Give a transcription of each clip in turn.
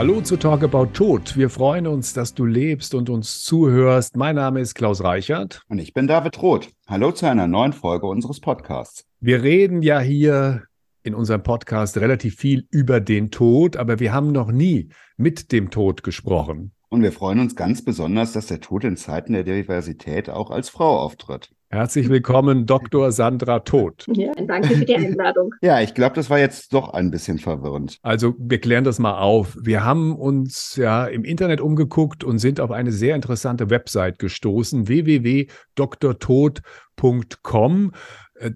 Hallo zu Talk About Tod. Wir freuen uns, dass du lebst und uns zuhörst. Mein Name ist Klaus Reichert. Und ich bin David Roth. Hallo zu einer neuen Folge unseres Podcasts. Wir reden ja hier in unserem Podcast relativ viel über den Tod, aber wir haben noch nie mit dem Tod gesprochen. Und wir freuen uns ganz besonders, dass der Tod in Zeiten der Diversität auch als Frau auftritt. Herzlich willkommen, Dr. Sandra Tod. Ja, danke für die Einladung. ja, ich glaube, das war jetzt doch ein bisschen verwirrend. Also, wir klären das mal auf. Wir haben uns ja im Internet umgeguckt und sind auf eine sehr interessante Website gestoßen, www.drtod.com.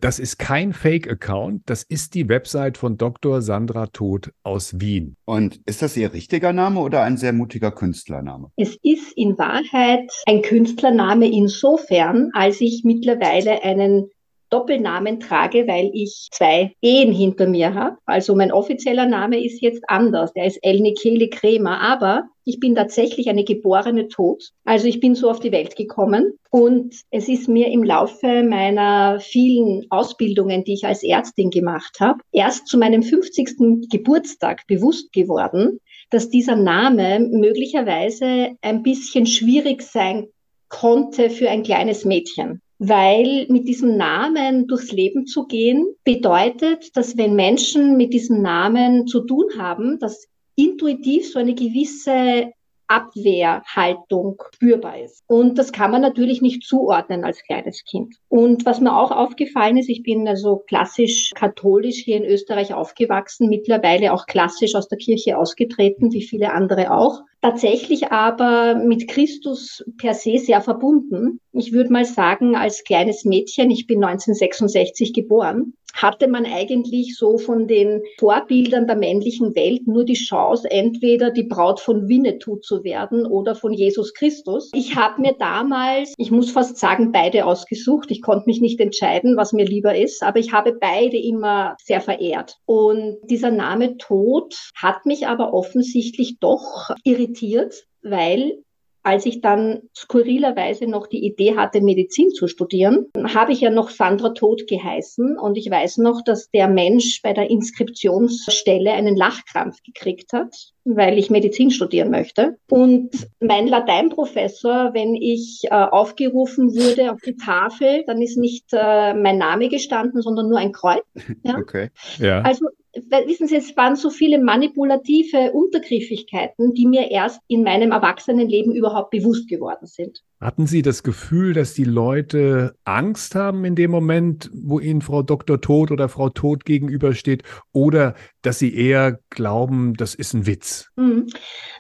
Das ist kein Fake-Account, das ist die Website von Dr. Sandra Tod aus Wien. Und ist das Ihr richtiger Name oder ein sehr mutiger Künstlername? Es ist in Wahrheit ein Künstlername insofern, als ich mittlerweile einen Doppelnamen trage, weil ich zwei Ehen hinter mir habe. Also mein offizieller Name ist jetzt anders. Der ist Elnikele Kremer. Aber ich bin tatsächlich eine geborene Tod. Also ich bin so auf die Welt gekommen. Und es ist mir im Laufe meiner vielen Ausbildungen, die ich als Ärztin gemacht habe, erst zu meinem 50. Geburtstag bewusst geworden, dass dieser Name möglicherweise ein bisschen schwierig sein konnte für ein kleines Mädchen weil mit diesem Namen durchs Leben zu gehen bedeutet, dass wenn Menschen mit diesem Namen zu tun haben, dass intuitiv so eine gewisse Abwehrhaltung spürbar ist. Und das kann man natürlich nicht zuordnen als kleines Kind. Und was mir auch aufgefallen ist, ich bin also klassisch katholisch hier in Österreich aufgewachsen, mittlerweile auch klassisch aus der Kirche ausgetreten, wie viele andere auch tatsächlich aber mit Christus per se sehr verbunden. Ich würde mal sagen, als kleines Mädchen, ich bin 1966 geboren, hatte man eigentlich so von den Vorbildern der männlichen Welt nur die Chance, entweder die Braut von Winnetou zu werden oder von Jesus Christus. Ich habe mir damals, ich muss fast sagen, beide ausgesucht. Ich konnte mich nicht entscheiden, was mir lieber ist, aber ich habe beide immer sehr verehrt. Und dieser Name Tod hat mich aber offensichtlich doch irritiert, weil als ich dann skurrilerweise noch die Idee hatte, Medizin zu studieren, habe ich ja noch Sandra Tod geheißen. Und ich weiß noch, dass der Mensch bei der Inskriptionsstelle einen Lachkrampf gekriegt hat, weil ich Medizin studieren möchte. Und mein Lateinprofessor, wenn ich äh, aufgerufen wurde auf die Tafel, dann ist nicht äh, mein Name gestanden, sondern nur ein Kreuz. Ja? Okay. Ja. Also wissen Sie, es waren so viele manipulative Untergriffigkeiten, die mir erst in meinem Erwachsenenleben überhaupt bewusst geworden sind. Hatten Sie das Gefühl, dass die Leute Angst haben in dem Moment, wo Ihnen Frau Dr. Tod oder Frau Tod gegenübersteht, oder dass Sie eher glauben, das ist ein Witz? Mhm.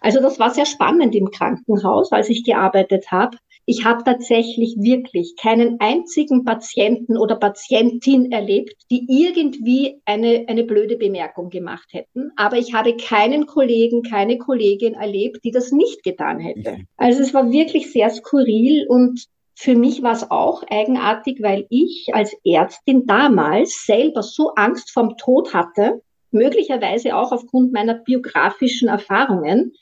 Also das war sehr spannend im Krankenhaus, als ich gearbeitet habe. Ich habe tatsächlich wirklich keinen einzigen Patienten oder Patientin erlebt, die irgendwie eine, eine blöde Bemerkung gemacht hätten. Aber ich habe keinen Kollegen, keine Kollegin erlebt, die das nicht getan hätte. Also es war wirklich sehr skurril und für mich war es auch eigenartig, weil ich als Ärztin damals selber so Angst vom Tod hatte, möglicherweise auch aufgrund meiner biografischen Erfahrungen,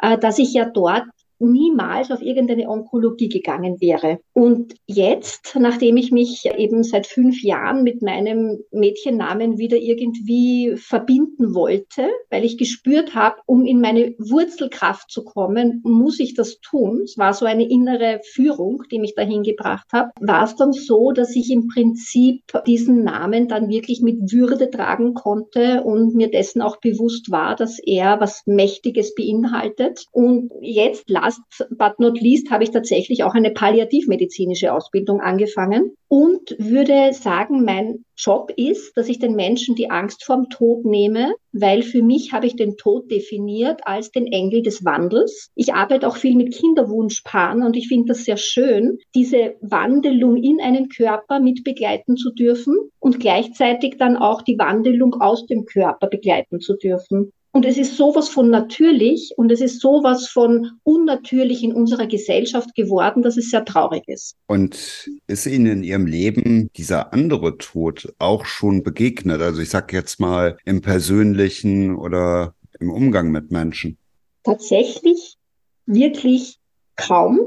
äh, dass ich ja dort niemals auf irgendeine Onkologie gegangen wäre. Und jetzt, nachdem ich mich eben seit fünf Jahren mit meinem Mädchennamen wieder irgendwie verbinden wollte, weil ich gespürt habe, um in meine Wurzelkraft zu kommen, muss ich das tun. Es war so eine innere Führung, die mich dahin gebracht hat. War es dann so, dass ich im Prinzip diesen Namen dann wirklich mit Würde tragen konnte und mir dessen auch bewusst war, dass er was Mächtiges beinhaltet. Und jetzt last but not least habe ich tatsächlich auch eine palliativmedizinische Ausbildung angefangen und würde sagen, mein Job ist, dass ich den Menschen die Angst vorm Tod nehme, weil für mich habe ich den Tod definiert als den Engel des Wandels. Ich arbeite auch viel mit Kinderwunschpaaren und ich finde das sehr schön, diese Wandelung in einen Körper mit begleiten zu dürfen und gleichzeitig dann auch die Wandelung aus dem Körper begleiten zu dürfen. Und es ist sowas von natürlich und es ist sowas von unnatürlich in unserer Gesellschaft geworden, dass es sehr traurig ist. Und ist Ihnen in Ihrem Leben dieser andere Tod auch schon begegnet? Also ich sage jetzt mal im persönlichen oder im Umgang mit Menschen. Tatsächlich wirklich kaum,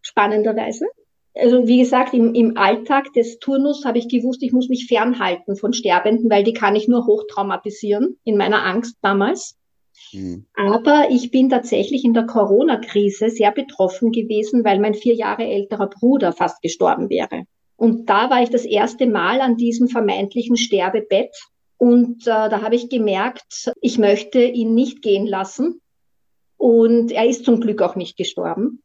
spannenderweise also wie gesagt, im, im Alltag des Turnus habe ich gewusst, ich muss mich fernhalten von Sterbenden, weil die kann ich nur hochtraumatisieren in meiner Angst damals. Mhm. Aber ich bin tatsächlich in der Corona-Krise sehr betroffen gewesen, weil mein vier Jahre älterer Bruder fast gestorben wäre. Und da war ich das erste Mal an diesem vermeintlichen Sterbebett. Und äh, da habe ich gemerkt, ich möchte ihn nicht gehen lassen. Und er ist zum Glück auch nicht gestorben.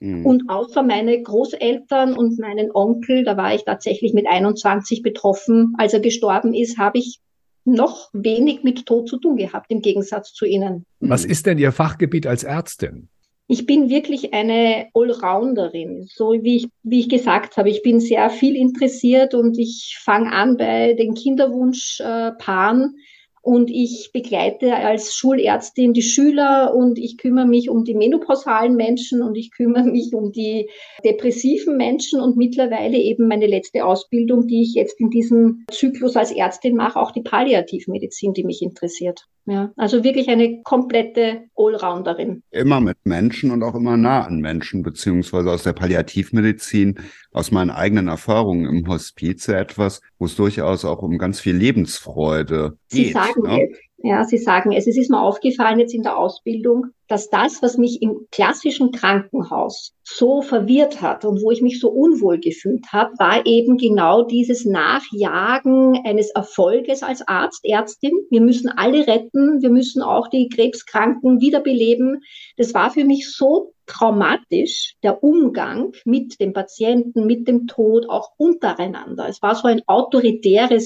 Mhm. Und außer meine Großeltern und meinen Onkel, da war ich tatsächlich mit 21 betroffen, als er gestorben ist, habe ich noch wenig mit Tod zu tun gehabt, im Gegensatz zu Ihnen. Was ist denn Ihr Fachgebiet als Ärztin? Ich bin wirklich eine Allrounderin, so wie ich, wie ich gesagt habe. Ich bin sehr viel interessiert und ich fange an bei den Kinderwunschpaaren. Äh, und ich begleite als Schulärztin die Schüler und ich kümmere mich um die menopausalen Menschen und ich kümmere mich um die depressiven Menschen und mittlerweile eben meine letzte Ausbildung, die ich jetzt in diesem Zyklus als Ärztin mache, auch die Palliativmedizin, die mich interessiert. Ja, also wirklich eine komplette Allrounderin. Immer mit Menschen und auch immer nah an Menschen, beziehungsweise aus der Palliativmedizin, aus meinen eigenen Erfahrungen im Hospiz etwas, wo es durchaus auch um ganz viel Lebensfreude Sie geht. Sagen ne? es. Ja, Sie sagen es. Es ist mir aufgefallen jetzt in der Ausbildung, dass das, was mich im klassischen Krankenhaus so verwirrt hat und wo ich mich so unwohl gefühlt habe, war eben genau dieses Nachjagen eines Erfolges als Arzt, Ärztin. Wir müssen alle retten, wir müssen auch die Krebskranken wiederbeleben. Das war für mich so traumatisch, der Umgang mit dem Patienten, mit dem Tod, auch untereinander. Es war so eine autoritäre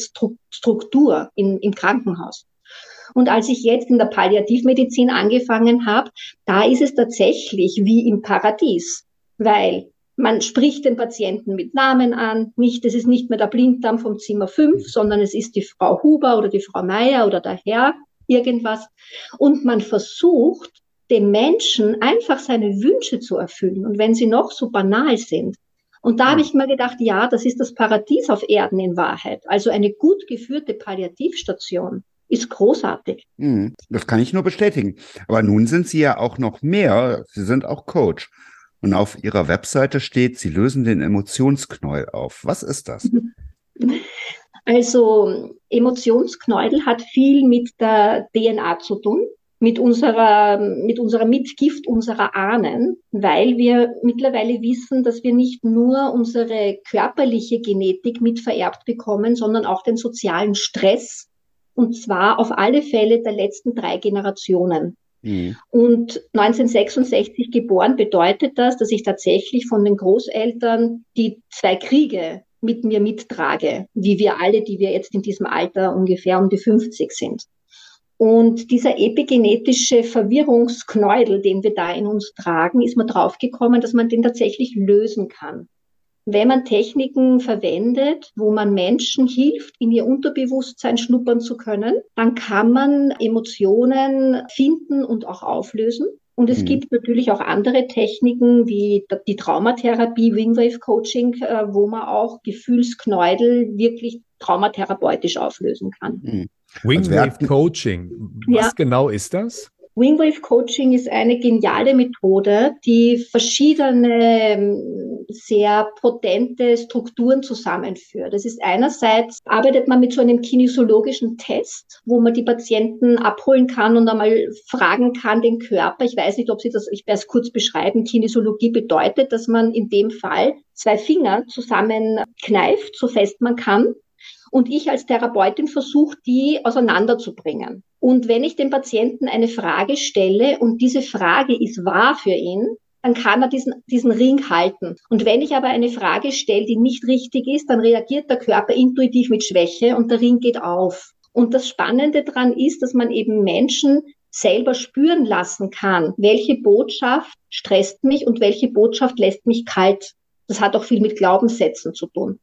Struktur im, im Krankenhaus. Und als ich jetzt in der Palliativmedizin angefangen habe, da ist es tatsächlich wie im Paradies, weil man spricht den Patienten mit Namen an, nicht, es ist nicht mehr der Blinddarm vom Zimmer 5, sondern es ist die Frau Huber oder die Frau Meier oder der Herr, irgendwas. Und man versucht, dem Menschen einfach seine Wünsche zu erfüllen. Und wenn sie noch so banal sind. Und da habe ich mir gedacht, ja, das ist das Paradies auf Erden in Wahrheit. Also eine gut geführte Palliativstation ist großartig. Hm, das kann ich nur bestätigen. Aber nun sind Sie ja auch noch mehr. Sie sind auch Coach. Und auf Ihrer Webseite steht, Sie lösen den Emotionsknäuel auf. Was ist das? Also Emotionsknäuel hat viel mit der DNA zu tun, mit unserer, mit unserer Mitgift unserer Ahnen, weil wir mittlerweile wissen, dass wir nicht nur unsere körperliche Genetik mitvererbt bekommen, sondern auch den sozialen Stress, und zwar auf alle Fälle der letzten drei Generationen. Mhm. Und 1966 geboren bedeutet das, dass ich tatsächlich von den Großeltern die zwei Kriege mit mir mittrage, wie wir alle, die wir jetzt in diesem Alter ungefähr um die 50 sind. Und dieser epigenetische Verwirrungsknäudel, den wir da in uns tragen, ist man draufgekommen, dass man den tatsächlich lösen kann wenn man Techniken verwendet, wo man Menschen hilft, in ihr Unterbewusstsein schnuppern zu können, dann kann man Emotionen finden und auch auflösen. Und es mhm. gibt natürlich auch andere Techniken wie die Traumatherapie, Wingwave Coaching, äh, wo man auch Gefühlsknäudel wirklich traumatherapeutisch auflösen kann. Mhm. Wingwave also Coaching, was ja. genau ist das? Wingwave Coaching ist eine geniale Methode, die verschiedene ähm, sehr potente Strukturen zusammenführt. Das ist einerseits arbeitet man mit so einem kinesiologischen Test, wo man die Patienten abholen kann und einmal fragen kann den Körper. Ich weiß nicht, ob Sie das, ich werde es kurz beschreiben. Kinesiologie bedeutet, dass man in dem Fall zwei Finger zusammenkneift, so fest man kann und ich als Therapeutin versuche, die auseinanderzubringen. Und wenn ich dem Patienten eine Frage stelle und diese Frage ist wahr für ihn, dann kann er diesen, diesen Ring halten. Und wenn ich aber eine Frage stelle, die nicht richtig ist, dann reagiert der Körper intuitiv mit Schwäche und der Ring geht auf. Und das Spannende daran ist, dass man eben Menschen selber spüren lassen kann, welche Botschaft stresst mich und welche Botschaft lässt mich kalt. Das hat auch viel mit Glaubenssätzen zu tun.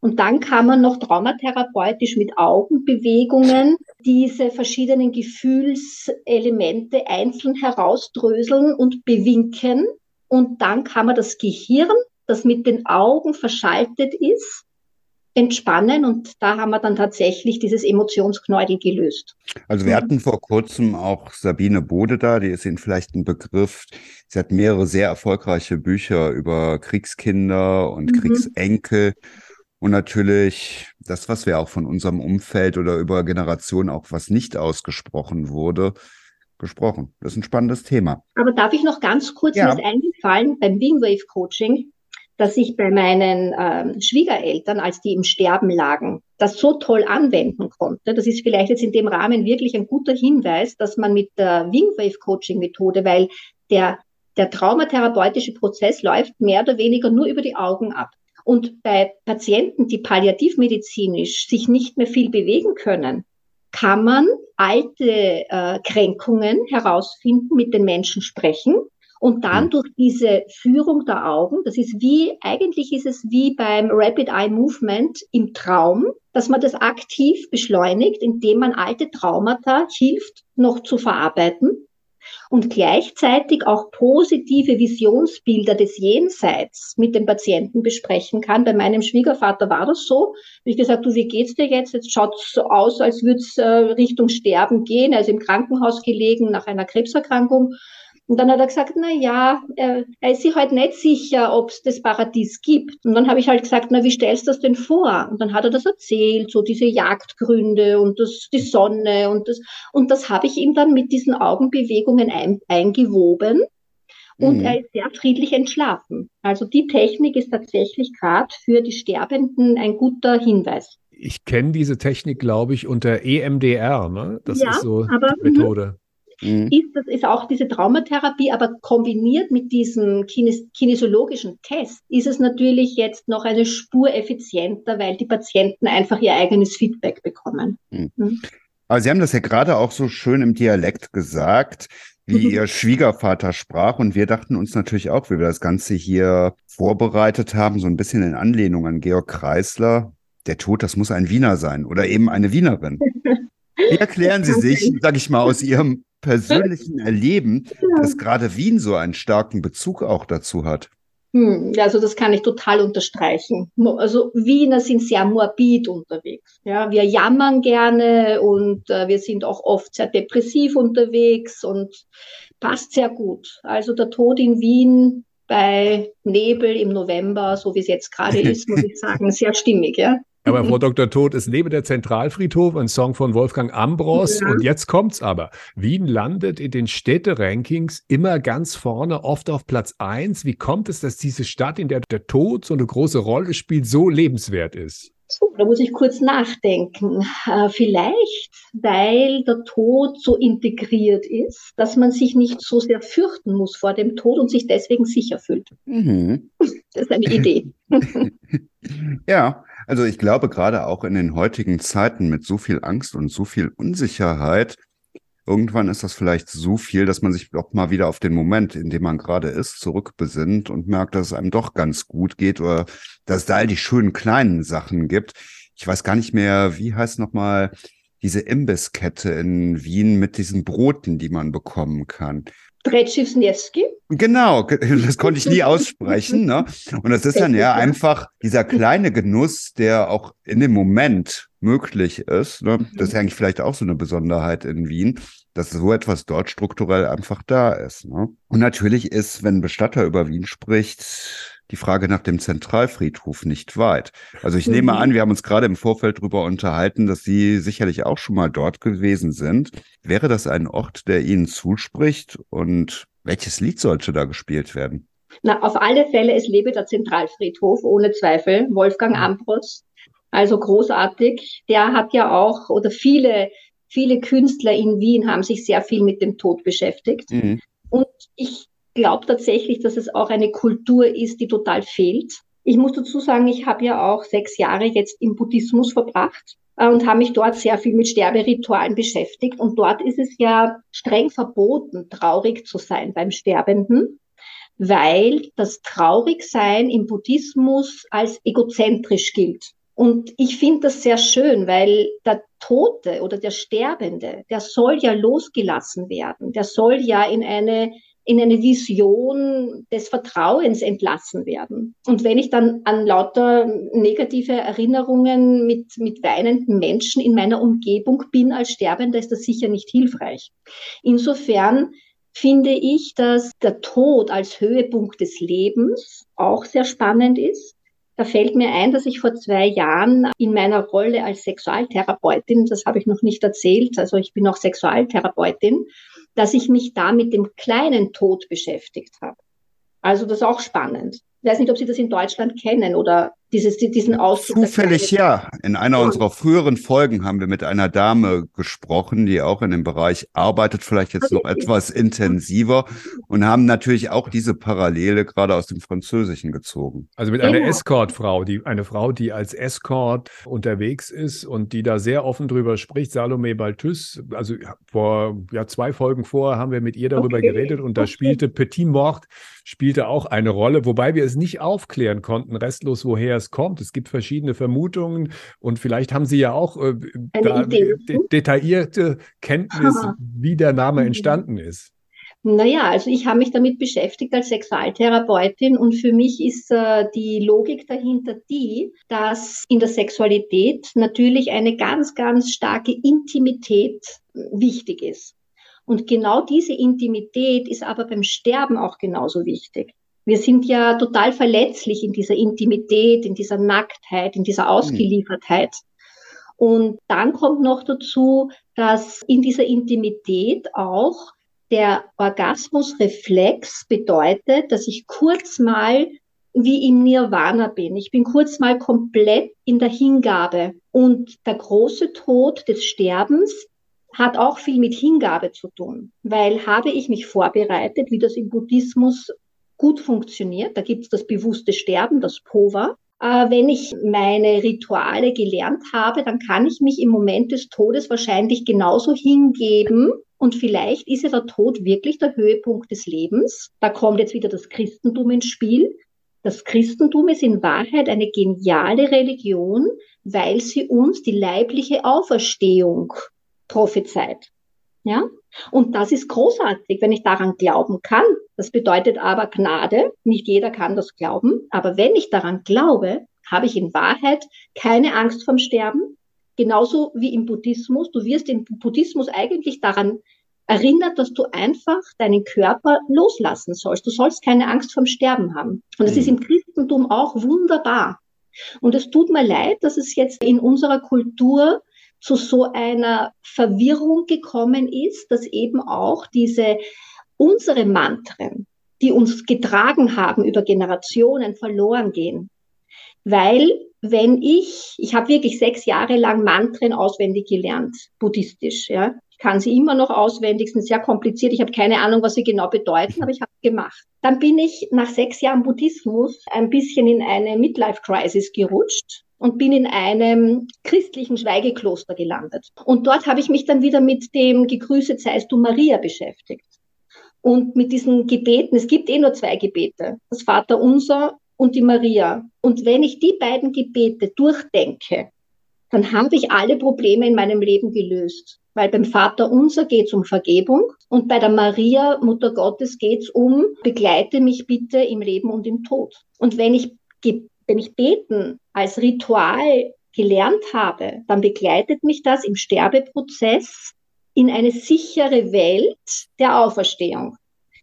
Und dann kann man noch traumatherapeutisch mit Augenbewegungen diese verschiedenen Gefühlselemente einzeln herausdröseln und bewinken. Und dann kann man das Gehirn, das mit den Augen verschaltet ist, entspannen und da haben wir dann tatsächlich dieses Emotionsknäudel gelöst. Also wir hatten vor kurzem auch Sabine Bode da, die ist Ihnen vielleicht ein Begriff. Sie hat mehrere sehr erfolgreiche Bücher über Kriegskinder und mhm. Kriegsenkel und natürlich das, was wir auch von unserem Umfeld oder über Generationen auch was nicht ausgesprochen wurde, gesprochen. Das ist ein spannendes Thema. Aber darf ich noch ganz kurz, ja. ist eingefallen beim Wingwave Coaching, dass ich bei meinen ähm, Schwiegereltern, als die im Sterben lagen, das so toll anwenden konnte. Das ist vielleicht jetzt in dem Rahmen wirklich ein guter Hinweis, dass man mit der Wingwave Coaching Methode, weil der, der traumatherapeutische Prozess läuft mehr oder weniger nur über die Augen ab. Und bei Patienten, die palliativmedizinisch sich nicht mehr viel bewegen können, kann man alte äh, Kränkungen herausfinden, mit den Menschen sprechen und dann hm. durch diese Führung der Augen, das ist wie, eigentlich ist es wie beim Rapid Eye Movement im Traum, dass man das aktiv beschleunigt, indem man alte Traumata hilft, noch zu verarbeiten und gleichzeitig auch positive Visionsbilder des Jenseits mit dem Patienten besprechen kann. Bei meinem Schwiegervater war das so. Ich gesagt, du, wie geht's dir jetzt? Jetzt schaut es so aus, als würde es äh, Richtung Sterben gehen. Also im Krankenhaus gelegen nach einer Krebserkrankung. Und dann hat er gesagt, na ja, er, er ist sich halt nicht sicher, ob es das Paradies gibt. Und dann habe ich halt gesagt, na, wie stellst du das denn vor? Und dann hat er das erzählt, so diese Jagdgründe und das, die Sonne und das. Und das habe ich ihm dann mit diesen Augenbewegungen ein, eingewoben. Und mhm. er ist sehr friedlich entschlafen. Also die Technik ist tatsächlich gerade für die Sterbenden ein guter Hinweis. Ich kenne diese Technik, glaube ich, unter EMDR. Ne? Das ja, ist so aber, die Methode mhm. ist, das ist auch diese Traumatherapie, aber kombiniert mit diesem kines kinesiologischen Test ist es natürlich jetzt noch eine Spur effizienter, weil die Patienten einfach ihr eigenes Feedback bekommen. Mhm. Mhm. Aber Sie haben das ja gerade auch so schön im Dialekt gesagt, wie mhm. Ihr Schwiegervater sprach. Und wir dachten uns natürlich auch, wie wir das Ganze hier vorbereitet haben, so ein bisschen in Anlehnung an Georg Kreisler. Der Tod, das muss ein Wiener sein oder eben eine Wienerin. Wie erklären Sie sich, sag ich mal, aus Ihrem persönlichen Erleben, ja. dass gerade Wien so einen starken Bezug auch dazu hat? Hm, also das kann ich total unterstreichen. Also Wiener sind sehr morbid unterwegs. Ja, wir jammern gerne und äh, wir sind auch oft sehr depressiv unterwegs und passt sehr gut. Also der Tod in Wien bei Nebel im November, so wie es jetzt gerade ist, muss ich sagen, sehr stimmig, ja. Aber Frau Dr. Tod ist neben der Zentralfriedhof, ein Song von Wolfgang Ambros. Ja. Und jetzt kommt's aber. Wien landet in den Städte-Rankings immer ganz vorne, oft auf Platz eins. Wie kommt es, dass diese Stadt, in der der Tod so eine große Rolle spielt, so lebenswert ist? So, da muss ich kurz nachdenken. Äh, vielleicht, weil der Tod so integriert ist, dass man sich nicht so sehr fürchten muss vor dem Tod und sich deswegen sicher fühlt. Mhm. Das ist eine Idee. ja, also ich glaube, gerade auch in den heutigen Zeiten mit so viel Angst und so viel Unsicherheit, irgendwann ist das vielleicht so viel, dass man sich auch mal wieder auf den Moment, in dem man gerade ist, zurückbesinnt und merkt, dass es einem doch ganz gut geht oder dass es da all die schönen kleinen Sachen gibt. Ich weiß gar nicht mehr, wie heißt nochmal diese Imbisskette in Wien mit diesen Broten, die man bekommen kann. Brzezinski. Genau, das konnte ich nie aussprechen. Ne? Und das ist dann ja einfach dieser kleine Genuss, der auch in dem Moment möglich ist. Ne? Mhm. Das ist eigentlich vielleicht auch so eine Besonderheit in Wien, dass so etwas dort strukturell einfach da ist. Ne? Und natürlich ist, wenn Bestatter über Wien spricht, die Frage nach dem Zentralfriedhof nicht weit. Also ich mhm. nehme an, wir haben uns gerade im Vorfeld darüber unterhalten, dass Sie sicherlich auch schon mal dort gewesen sind. Wäre das ein Ort, der Ihnen zuspricht und welches Lied sollte da gespielt werden? Na, auf alle Fälle, es lebe der Zentralfriedhof, ohne Zweifel. Wolfgang mhm. Ambros, also großartig. Der hat ja auch, oder viele, viele Künstler in Wien haben sich sehr viel mit dem Tod beschäftigt. Mhm. Und ich glaube tatsächlich, dass es auch eine Kultur ist, die total fehlt. Ich muss dazu sagen, ich habe ja auch sechs Jahre jetzt im Buddhismus verbracht äh, und habe mich dort sehr viel mit Sterberitualen beschäftigt. Und dort ist es ja streng verboten, traurig zu sein beim Sterbenden, weil das Traurigsein im Buddhismus als egozentrisch gilt. Und ich finde das sehr schön, weil der Tote oder der Sterbende, der soll ja losgelassen werden. Der soll ja in eine in eine Vision des Vertrauens entlassen werden. Und wenn ich dann an lauter negative Erinnerungen mit, mit weinenden Menschen in meiner Umgebung bin als Sterbender, ist das sicher nicht hilfreich. Insofern finde ich, dass der Tod als Höhepunkt des Lebens auch sehr spannend ist. Da fällt mir ein, dass ich vor zwei Jahren in meiner Rolle als Sexualtherapeutin, das habe ich noch nicht erzählt, also ich bin auch Sexualtherapeutin, dass ich mich da mit dem kleinen Tod beschäftigt habe. Also das ist auch spannend. Ich weiß nicht, ob Sie das in Deutschland kennen oder dieses, diesen Ausdruck. Zufällig ja. In einer ja. unserer früheren Folgen haben wir mit einer Dame gesprochen, die auch in dem Bereich arbeitet, vielleicht jetzt noch etwas intensiver und haben natürlich auch diese Parallele gerade aus dem Französischen gezogen. Also mit einer genau. Escortfrau, die eine Frau, die als Escort unterwegs ist und die da sehr offen drüber spricht, Salome Balthus. Also vor ja, zwei Folgen vor haben wir mit ihr darüber okay. geredet und da okay. spielte Petit Mort spielte auch eine Rolle, wobei wir es nicht aufklären konnten, restlos, woher es kommt. Es gibt verschiedene Vermutungen und vielleicht haben Sie ja auch äh, de detaillierte Kenntnis, wie der Name mhm. entstanden ist. Naja, also ich habe mich damit beschäftigt als Sexualtherapeutin und für mich ist äh, die Logik dahinter die, dass in der Sexualität natürlich eine ganz, ganz starke Intimität wichtig ist. Und genau diese Intimität ist aber beim Sterben auch genauso wichtig. Wir sind ja total verletzlich in dieser Intimität, in dieser Nacktheit, in dieser Ausgeliefertheit. Und dann kommt noch dazu, dass in dieser Intimität auch der Orgasmusreflex bedeutet, dass ich kurz mal wie im Nirvana bin. Ich bin kurz mal komplett in der Hingabe. Und der große Tod des Sterbens hat auch viel mit Hingabe zu tun, weil habe ich mich vorbereitet, wie das im Buddhismus gut funktioniert, da gibt es das bewusste Sterben, das Pova. Äh, wenn ich meine Rituale gelernt habe, dann kann ich mich im Moment des Todes wahrscheinlich genauso hingeben. Und vielleicht ist ja der Tod wirklich der Höhepunkt des Lebens. Da kommt jetzt wieder das Christentum ins Spiel. Das Christentum ist in Wahrheit eine geniale Religion, weil sie uns die leibliche Auferstehung prophezeit. Ja? Und das ist großartig, wenn ich daran glauben kann. Das bedeutet aber Gnade. Nicht jeder kann das glauben. Aber wenn ich daran glaube, habe ich in Wahrheit keine Angst vom Sterben. Genauso wie im Buddhismus. Du wirst im Buddhismus eigentlich daran erinnert, dass du einfach deinen Körper loslassen sollst. Du sollst keine Angst vom Sterben haben. Und das ist im Christentum auch wunderbar. Und es tut mir leid, dass es jetzt in unserer Kultur zu so einer Verwirrung gekommen ist, dass eben auch diese unsere Mantren, die uns getragen haben über Generationen, verloren gehen. Weil wenn ich, ich habe wirklich sechs Jahre lang Mantren auswendig gelernt, buddhistisch, ja. Ich kann sie immer noch auswendig, sind sehr kompliziert. Ich habe keine Ahnung, was sie genau bedeuten, aber ich habe gemacht. Dann bin ich nach sechs Jahren Buddhismus ein bisschen in eine Midlife-Crisis gerutscht und bin in einem christlichen Schweigekloster gelandet. Und dort habe ich mich dann wieder mit dem Gegrüßet seist du Maria beschäftigt. Und mit diesen Gebeten, es gibt eh nur zwei Gebete, das Vater Unser und die Maria. Und wenn ich die beiden Gebete durchdenke, dann habe ich alle Probleme in meinem Leben gelöst. Weil beim Vater Unser geht es um Vergebung und bei der Maria, Mutter Gottes, geht es um, begleite mich bitte im Leben und im Tod. Und wenn ich wenn ich Beten als Ritual gelernt habe, dann begleitet mich das im Sterbeprozess in eine sichere Welt der Auferstehung.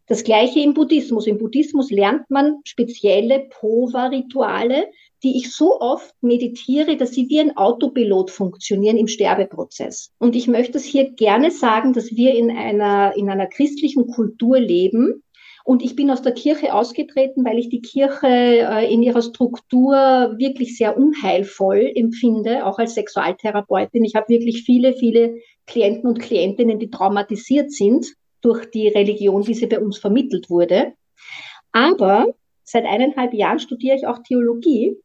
Das gleiche im Buddhismus. Im Buddhismus lernt man spezielle Pova-Rituale, die ich so oft meditiere, dass sie wie ein Autopilot funktionieren im Sterbeprozess. Und ich möchte es hier gerne sagen, dass wir in einer, in einer christlichen Kultur leben, und ich bin aus der Kirche ausgetreten, weil ich die Kirche äh, in ihrer Struktur wirklich sehr unheilvoll empfinde, auch als Sexualtherapeutin. Ich habe wirklich viele, viele Klienten und Klientinnen, die traumatisiert sind durch die Religion, wie sie bei uns vermittelt wurde. Aber seit eineinhalb Jahren studiere ich auch Theologie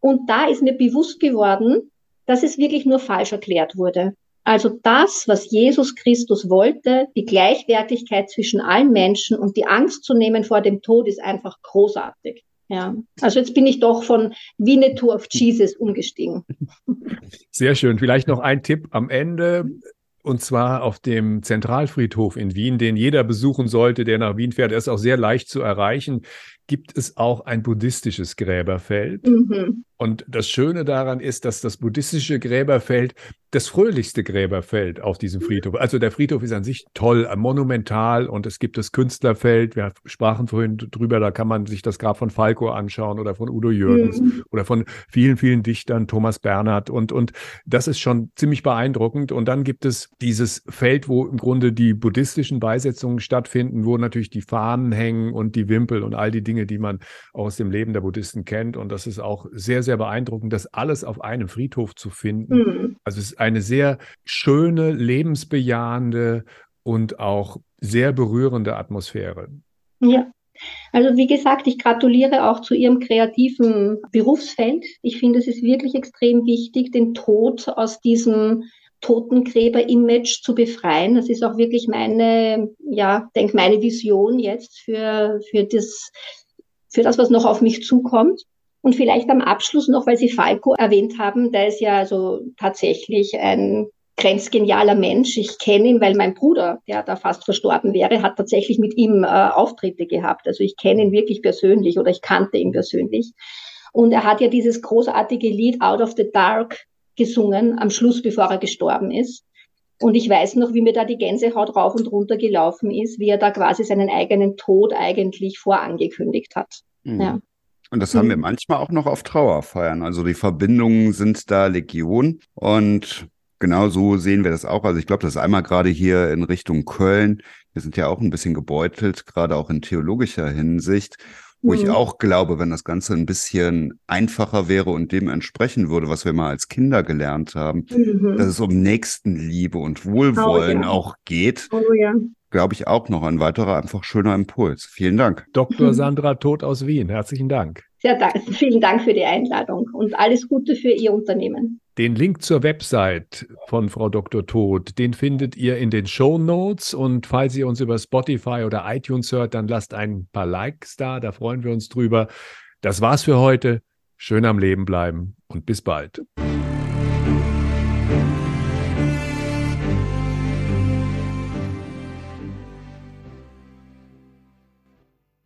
und da ist mir bewusst geworden, dass es wirklich nur falsch erklärt wurde. Also das, was Jesus Christus wollte, die Gleichwertigkeit zwischen allen Menschen und die Angst zu nehmen vor dem Tod, ist einfach großartig. Ja, also jetzt bin ich doch von Winnetou auf Jesus umgestiegen. Sehr schön. Vielleicht noch ein Tipp am Ende. Und zwar auf dem Zentralfriedhof in Wien, den jeder besuchen sollte, der nach Wien fährt. Er ist auch sehr leicht zu erreichen gibt es auch ein buddhistisches Gräberfeld. Mhm. Und das Schöne daran ist, dass das buddhistische Gräberfeld das fröhlichste Gräberfeld auf diesem Friedhof. Also der Friedhof ist an sich toll, monumental und es gibt das Künstlerfeld. Wir sprachen vorhin drüber, da kann man sich das Grab von Falco anschauen oder von Udo Jürgens mhm. oder von vielen, vielen Dichtern, Thomas Bernhard und, und das ist schon ziemlich beeindruckend. Und dann gibt es dieses Feld, wo im Grunde die buddhistischen Beisetzungen stattfinden, wo natürlich die Fahnen hängen und die Wimpel und all die Dinge, die man aus dem Leben der Buddhisten kennt. Und das ist auch sehr, sehr beeindruckend, das alles auf einem Friedhof zu finden. Mhm. Also es ist eine sehr schöne, lebensbejahende und auch sehr berührende Atmosphäre. Ja. Also wie gesagt, ich gratuliere auch zu Ihrem kreativen Berufsfeld. Ich finde, es ist wirklich extrem wichtig, den Tod aus diesem Totengräber-Image zu befreien. Das ist auch wirklich meine, ja, denk meine Vision jetzt für, für das, für das, was noch auf mich zukommt. Und vielleicht am Abschluss noch, weil Sie Falco erwähnt haben, der ist ja also tatsächlich ein grenzgenialer Mensch. Ich kenne ihn, weil mein Bruder, der da fast verstorben wäre, hat tatsächlich mit ihm äh, Auftritte gehabt. Also ich kenne ihn wirklich persönlich oder ich kannte ihn persönlich. Und er hat ja dieses großartige Lied Out of the Dark gesungen am Schluss, bevor er gestorben ist. Und ich weiß noch, wie mir da die Gänsehaut rauf und runter gelaufen ist, wie er da quasi seinen eigenen Tod eigentlich vorangekündigt hat. Mhm. Ja. Und das haben wir mhm. manchmal auch noch auf Trauerfeiern. Also die Verbindungen sind da Legion. Und genau so sehen wir das auch. Also ich glaube, das ist einmal gerade hier in Richtung Köln. Wir sind ja auch ein bisschen gebeutelt, gerade auch in theologischer Hinsicht. Wo mhm. ich auch glaube, wenn das Ganze ein bisschen einfacher wäre und dem entsprechen würde, was wir mal als Kinder gelernt haben, mhm. dass es um Nächstenliebe und Wohlwollen oh, ja. auch geht, oh, ja glaube ich, auch noch ein weiterer einfach schöner Impuls. Vielen Dank. Dr. Sandra Tod aus Wien, herzlichen Dank. Sehr dank, vielen Dank für die Einladung und alles Gute für Ihr Unternehmen. Den Link zur Website von Frau Dr. Tod, den findet ihr in den Show Notes. Und falls ihr uns über Spotify oder iTunes hört, dann lasst ein paar Likes da. Da freuen wir uns drüber. Das war's für heute. Schön am Leben bleiben und bis bald.